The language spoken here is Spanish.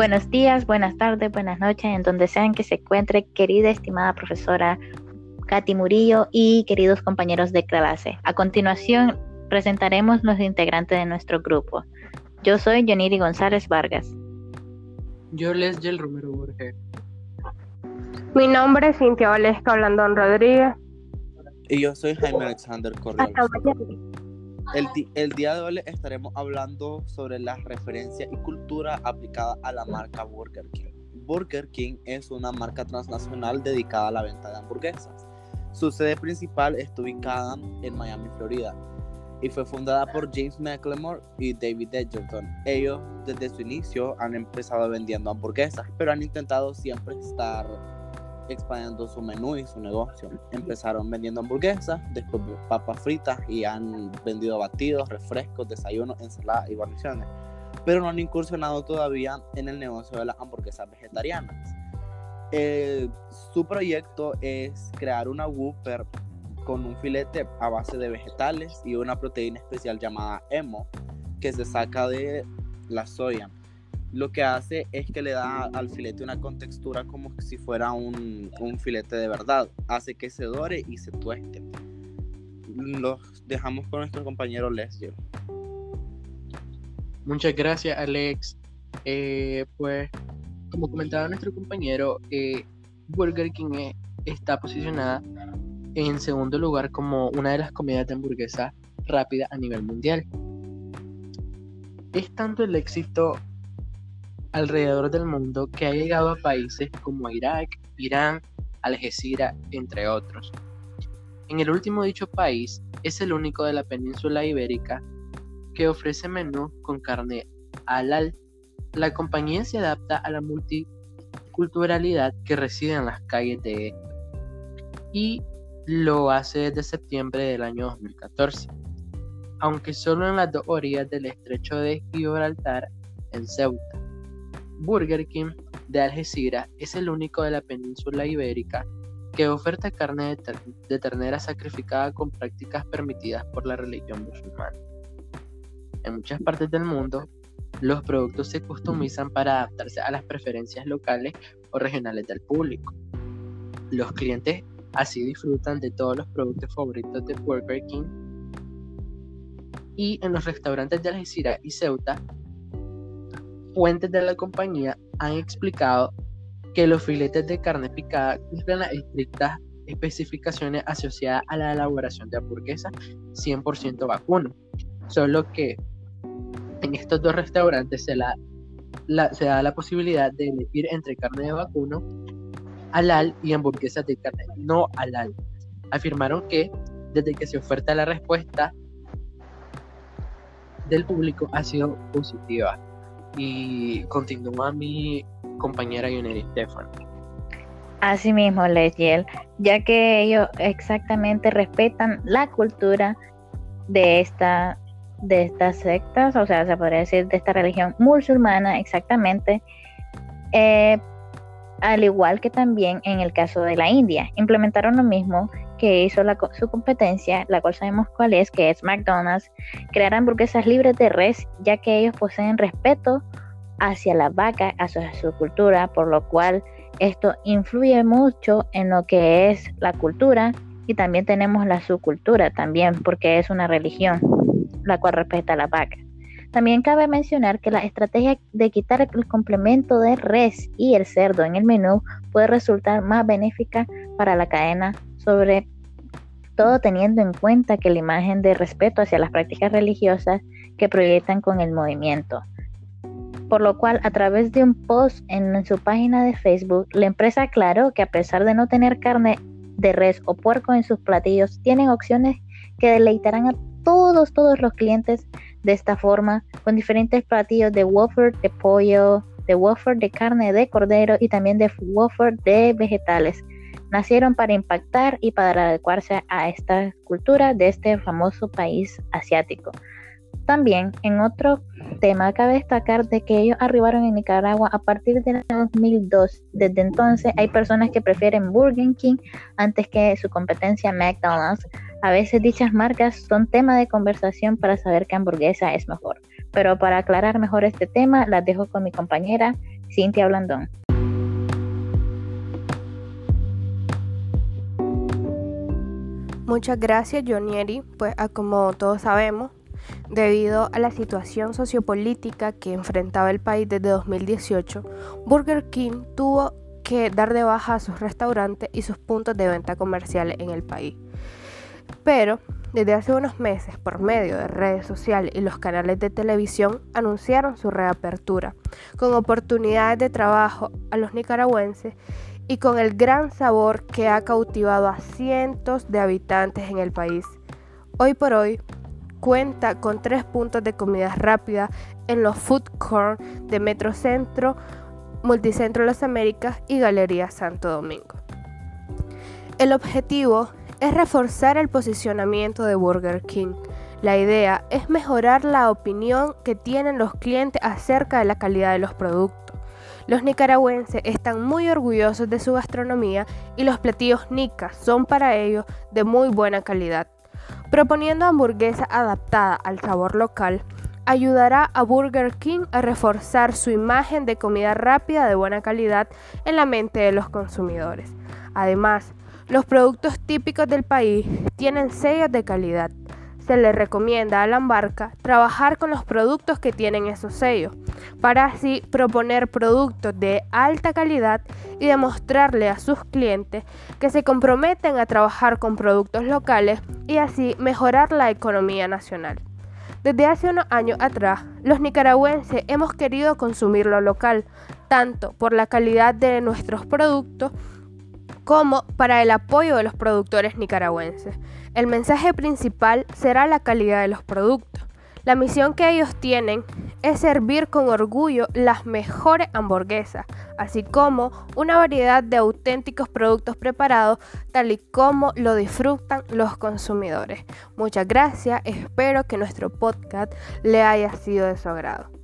Buenos días, buenas tardes, buenas noches, en donde sean que se encuentre, querida estimada profesora Katy Murillo y queridos compañeros de clase. A continuación, presentaremos los integrantes de nuestro grupo. Yo soy Joniri González Vargas. Yo les el Romero Borges. Mi nombre es Cintia Valesca Blandón Rodríguez. Y yo soy Jaime Alexander Corrales. El, el, día de hoy estaremos hablando sobre la referencia y cultura aplicada a la marca Burger King. Burger King es una marca transnacional dedicada a la venta de hamburguesas. Su sede principal está ubicada en Miami, Florida, y fue fundada por James McLemore y David Edgerton. Ellos desde su inicio han empezado vendiendo hamburguesas, pero han intentado siempre estar expandiendo su menú y su negocio. Empezaron vendiendo hamburguesas, después papas fritas y han vendido batidos, refrescos, desayunos, ensaladas y guarniciones. Pero no han incursionado todavía en el negocio de las hamburguesas vegetarianas. Eh, su proyecto es crear una Whopper con un filete a base de vegetales y una proteína especial llamada emo que se saca de la soya lo que hace es que le da al filete una contextura como si fuera un, filete de verdad. Hace que se dore y se tueste. Los dejamos con nuestro compañero Leslie. Muchas gracias, Alex. Eh, pues, como comentaba nuestro compañero, eh, Burger King e, está posicionada en segundo lugar como una de las comidas de hamburguesa rápida a nivel mundial. Es tanto el éxito alrededor del mundo que ha llegado a países como Irak, Irán, Algeciras, entre otros. En el último dicho país es el único de la península ibérica que ofrece menú con carne halal. La compañía se adapta a la multiculturalidad que reside en las calles de esto y lo hace desde septiembre del año 2014, aunque solo en las dos orillas del estrecho de Gibraltar en Ceuta. Burger King de Algeciras es el único de la península ibérica que oferta carne de, ternera sacrificada con prácticas permitidas por la religión musulmana. En muchas partes del mundo, los productos se customizan para adaptarse a las preferencias locales o regionales del público. Los clientes así disfrutan de todos los productos favoritos de Burger King y en los restaurantes de Algeciras y Ceuta Fuentes de la compañía han explicado que los filetes de carne picada cumplen las estrictas especificaciones asociadas a la elaboración de hamburguesas 100% vacuno, solo que en estos dos restaurantes se, se da la posibilidad de elegir entre carne de vacuno halal y hamburguesas de carne no halal. Afirmaron que desde que se oferta la respuesta del público ha sido positiva y continúa mi compañera Yoneri Stefan. Asimismo, Lesliel, ya que ellos exactamente respetan la cultura de esta de estas sectas, o sea, se podría decir de esta religión musulmana exactamente, eh, al igual que también en el caso de la India, implementaron lo mismo que hizo su competencia, la cual sabemos cuál es, que es McDonald's, crear hamburguesas libres de res, ya que ellos poseen respeto hacia la vaca, hacia su cultura, por lo cual esto influye mucho en lo que es la cultura y también tenemos la subcultura también, porque es una religión la cual respeta a la vaca. También cabe mencionar que la estrategia de quitar el complemento de res y el cerdo en el menú puede resultar más benéfica para la cadena sobre todo teniendo en cuenta que la imagen de respeto hacia las prácticas religiosas que proyectan con el movimiento. Por lo cual, a través de un post en su página de Facebook, la empresa aclaró que a pesar de no tener carne de res o puerco en sus platillos, tienen opciones que deleitarán a todos, todos los clientes de esta forma, con diferentes platillos de wafer de pollo, de wafer de carne de cordero y también de wafer de vegetales nacieron para impactar y para adecuarse a esta cultura de este famoso país asiático. También en otro tema cabe destacar de que ellos arribaron en Nicaragua a partir del año 2002. Desde entonces hay personas que prefieren Burger King antes que su competencia McDonald's. A veces dichas marcas son tema de conversación para saber qué hamburguesa es mejor. Pero para aclarar mejor este tema, las dejo con mi compañera Cintia Blandón. Muchas gracias, Jonieri. Pues, como todos sabemos, debido a la situación sociopolítica que enfrentaba el país desde 2018, Burger King tuvo que dar de baja a sus restaurantes y sus puntos de venta comerciales en el país. Pero desde hace unos meses, por medio de redes sociales y los canales de televisión, anunciaron su reapertura, con oportunidades de trabajo a los nicaragüenses y con el gran sabor que ha cautivado a cientos de habitantes en el país. Hoy por hoy cuenta con tres puntos de comida rápida en los food court de Metrocentro, Multicentro Las Américas y Galería Santo Domingo. El objetivo es reforzar el posicionamiento de Burger King. La idea es mejorar la opinión que tienen los clientes acerca de la calidad de los productos los nicaragüenses están muy orgullosos de su gastronomía y los platillos nicas son para ellos de muy buena calidad. Proponiendo hamburguesa adaptada al sabor local, ayudará a Burger King a reforzar su imagen de comida rápida de buena calidad en la mente de los consumidores. Además, los productos típicos del país tienen sellos de calidad. Se le recomienda a la embarca trabajar con los productos que tienen esos sellos para así proponer productos de alta calidad y demostrarle a sus clientes que se comprometen a trabajar con productos locales y así mejorar la economía nacional. Desde hace unos años atrás, los nicaragüenses hemos querido consumir lo local, tanto por la calidad de nuestros productos como para el apoyo de los productores nicaragüenses. El mensaje principal será la calidad de los productos. La misión que ellos tienen es servir con orgullo las mejores hamburguesas, así como una variedad de auténticos productos preparados tal y como lo disfrutan los consumidores. Muchas gracias, espero que nuestro podcast le haya sido de su agrado.